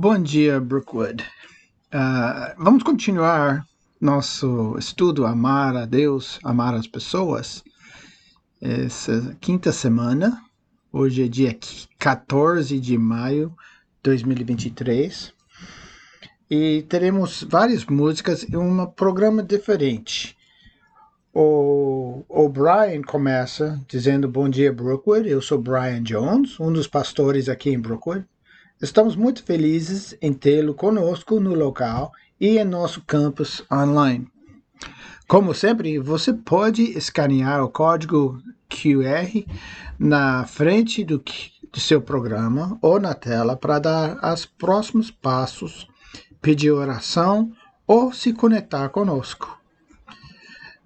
Bom dia, Brookwood. Uh, vamos continuar nosso estudo Amar a Deus, Amar as Pessoas. Essa quinta semana, hoje é dia 14 de maio de 2023. E teremos várias músicas e um programa diferente. O, o Brian começa dizendo bom dia, Brookwood. Eu sou Brian Jones, um dos pastores aqui em Brookwood. Estamos muito felizes em tê-lo conosco no local e em nosso campus online. Como sempre, você pode escanear o código QR na frente do, do seu programa ou na tela para dar os próximos passos, pedir oração ou se conectar conosco.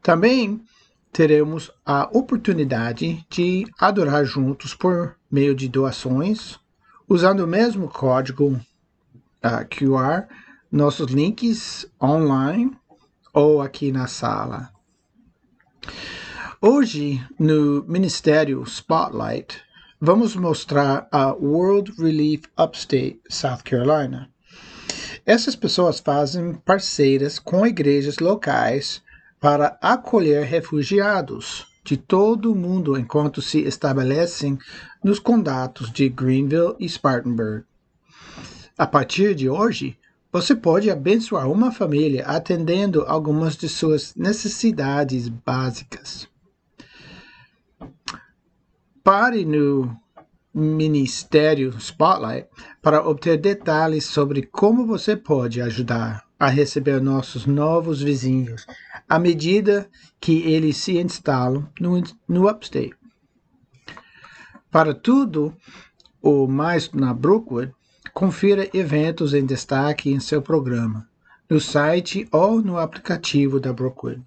Também teremos a oportunidade de adorar juntos por meio de doações Usando o mesmo código uh, QR, nossos links online ou aqui na sala. Hoje, no Ministério Spotlight, vamos mostrar a World Relief Upstate, South Carolina. Essas pessoas fazem parceiras com igrejas locais para acolher refugiados de todo o mundo enquanto se estabelecem nos condados de Greenville e Spartanburg. A partir de hoje, você pode abençoar uma família atendendo algumas de suas necessidades básicas. Pare no Ministério Spotlight para obter detalhes sobre como você pode ajudar a receber nossos novos vizinhos à medida que eles se instalam no, no Upstate. Para tudo o mais na Brookwood, confira eventos em destaque em seu programa, no site ou no aplicativo da Brookwood.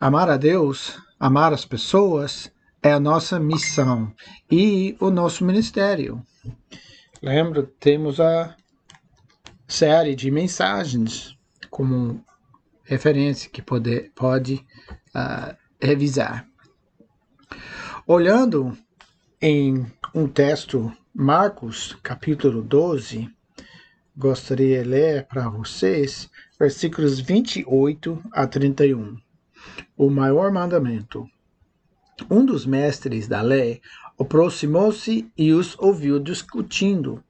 Amar a Deus, amar as pessoas, é a nossa missão e o nosso ministério. Lembra, temos a série de mensagens como referência que pode, pode uh, revisar. Olhando em um texto, Marcos, capítulo 12, gostaria de ler para vocês versículos 28 a 31. O maior mandamento. Um dos mestres da lei aproximou-se e os ouviu discutindo.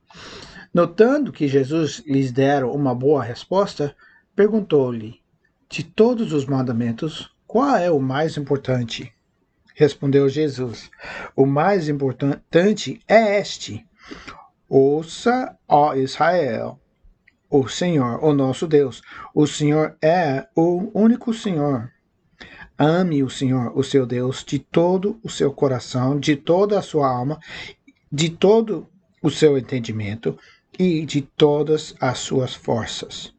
Notando que Jesus lhes dera uma boa resposta, perguntou-lhe: de todos os mandamentos, qual é o mais importante? Respondeu Jesus: O mais importante é este: Ouça, ó Israel, o Senhor, o nosso Deus. O Senhor é o único Senhor. Ame o Senhor, o seu Deus, de todo o seu coração, de toda a sua alma, de todo o seu entendimento e de todas as suas forças.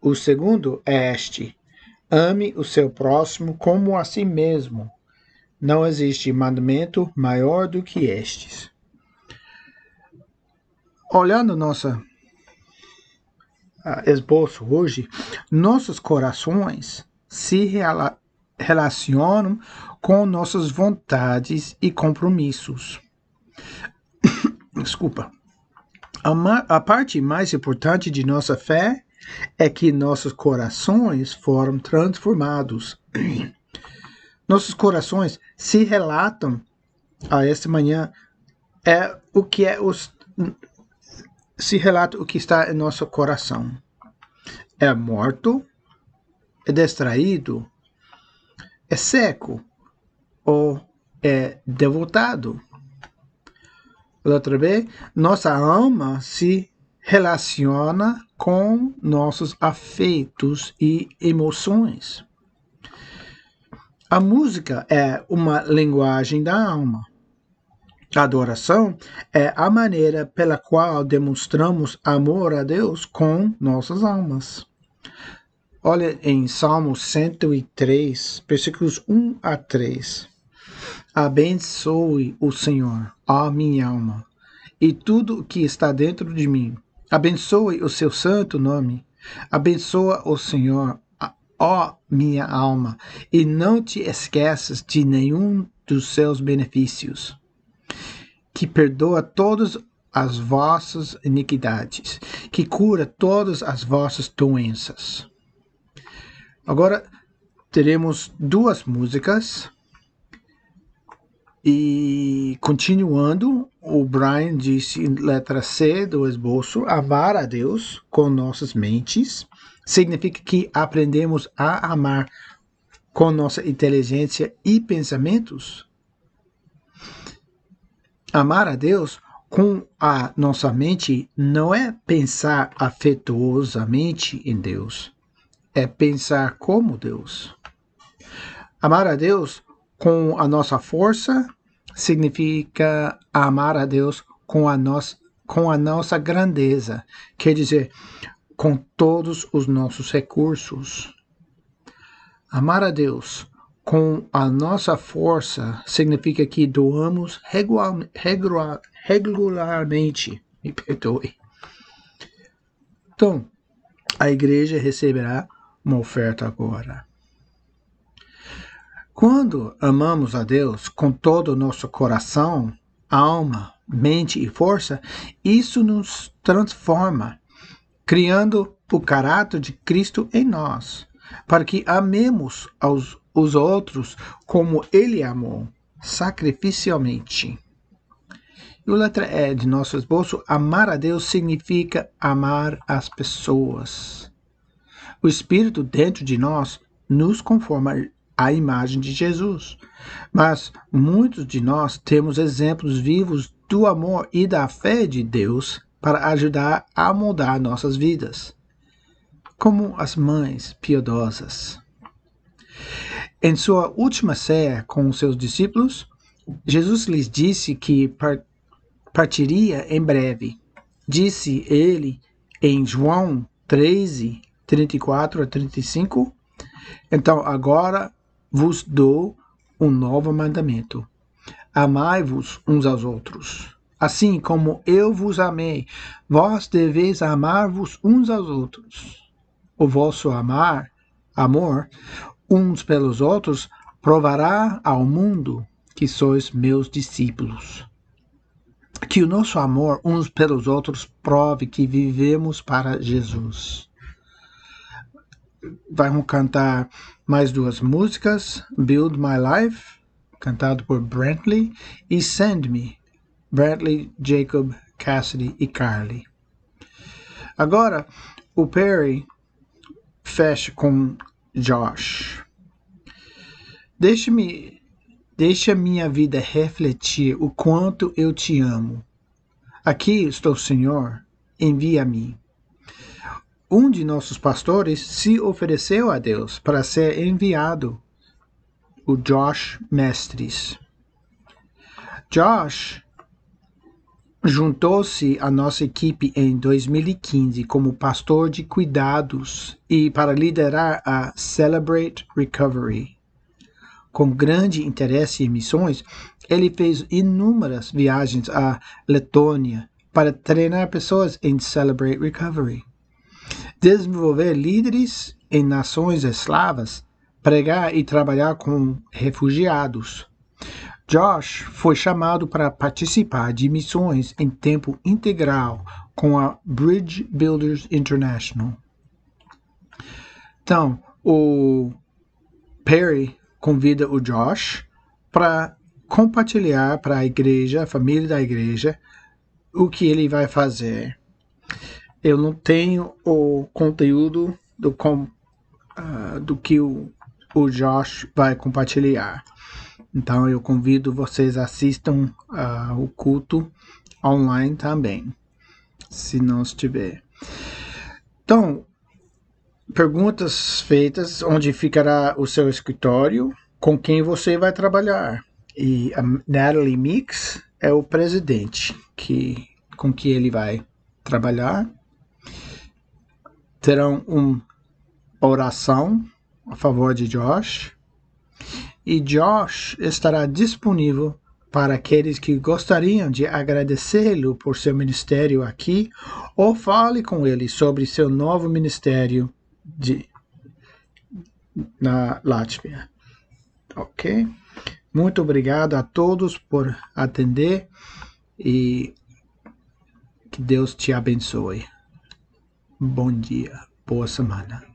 O segundo é este: ame o seu próximo como a si mesmo. Não existe mandamento maior do que estes. Olhando nossa uh, esboço hoje, nossos corações se rela relacionam com nossas vontades e compromissos. Desculpa. A, a parte mais importante de nossa fé é que nossos corações foram transformados. nossos corações se relatam a esta manhã é o que é os se relata o que está em nosso coração. É morto, é distraído, é seco ou é devotado. Outra vez, nossa alma se relaciona com nossos afetos e emoções. A música é uma linguagem da alma. A adoração é a maneira pela qual demonstramos amor a Deus com nossas almas. Olha em Salmo 103, versículos 1 a 3. Abençoe o Senhor, ó minha alma, e tudo o que está dentro de mim Abençoe o seu santo nome. Abençoa o Senhor, ó minha alma, e não te esqueças de nenhum dos seus benefícios, que perdoa todos as vossas iniquidades, que cura todas as vossas doenças. Agora teremos duas músicas. E continuando, o Brian disse em letra C do esboço: amar a Deus com nossas mentes significa que aprendemos a amar com nossa inteligência e pensamentos. Amar a Deus com a nossa mente não é pensar afetuosamente em Deus, é pensar como Deus. Amar a Deus com a nossa força significa amar a Deus com a, nossa, com a nossa grandeza, quer dizer, com todos os nossos recursos. Amar a Deus com a nossa força significa que doamos regular, regular, regularmente. Me perdoe. Então, a igreja receberá uma oferta agora. Quando amamos a Deus com todo o nosso coração, alma, mente e força, isso nos transforma, criando o caráter de Cristo em nós, para que amemos aos, os outros como Ele amou, sacrificialmente. E o letra E de nosso esboço, amar a Deus significa amar as pessoas. O Espírito dentro de nós nos conforma à imagem de Jesus. Mas muitos de nós temos exemplos vivos do amor e da fé de Deus para ajudar a mudar nossas vidas, como as mães piedosas. Em sua última ceia com seus discípulos, Jesus lhes disse que partiria em breve. Disse ele em João 13, 34 a 35. Então agora vos dou um novo mandamento: amai-vos uns aos outros. Assim como eu vos amei, vós deveis amar-vos uns aos outros. O vosso amar, amor, uns pelos outros, provará ao mundo que sois meus discípulos. Que o nosso amor uns pelos outros prove que vivemos para Jesus. Vamos cantar mais duas músicas, Build My Life, cantado por Brantley, e Send Me, Brantley, Jacob, Cassidy e Carly. Agora, o Perry fecha com Josh. Deixe-me, deixe a minha vida refletir o quanto eu te amo. Aqui estou, Senhor, envia-me um de nossos pastores se ofereceu a Deus para ser enviado, o Josh Mestres. Josh juntou-se à nossa equipe em 2015 como pastor de cuidados e para liderar a Celebrate Recovery. Com grande interesse em missões, ele fez inúmeras viagens à Letônia para treinar pessoas em Celebrate Recovery desenvolver líderes em nações eslavas, pregar e trabalhar com refugiados. Josh foi chamado para participar de missões em tempo integral com a Bridge Builders International. Então, o Perry convida o Josh para compartilhar para a igreja, a família da igreja, o que ele vai fazer eu não tenho o conteúdo do, com, uh, do que o, o Josh vai compartilhar. Então eu convido vocês assistam uh, o culto online também, se não estiver. Então, perguntas feitas: onde ficará o seu escritório? Com quem você vai trabalhar? E a Natalie Mix é o presidente que, com que ele vai trabalhar terão uma oração a favor de Josh. E Josh estará disponível para aqueles que gostariam de agradecê-lo por seu ministério aqui ou fale com ele sobre seu novo ministério de, na Látvia. Ok? Muito obrigado a todos por atender e Que Deus te abençoe. Bom dia, boa semana.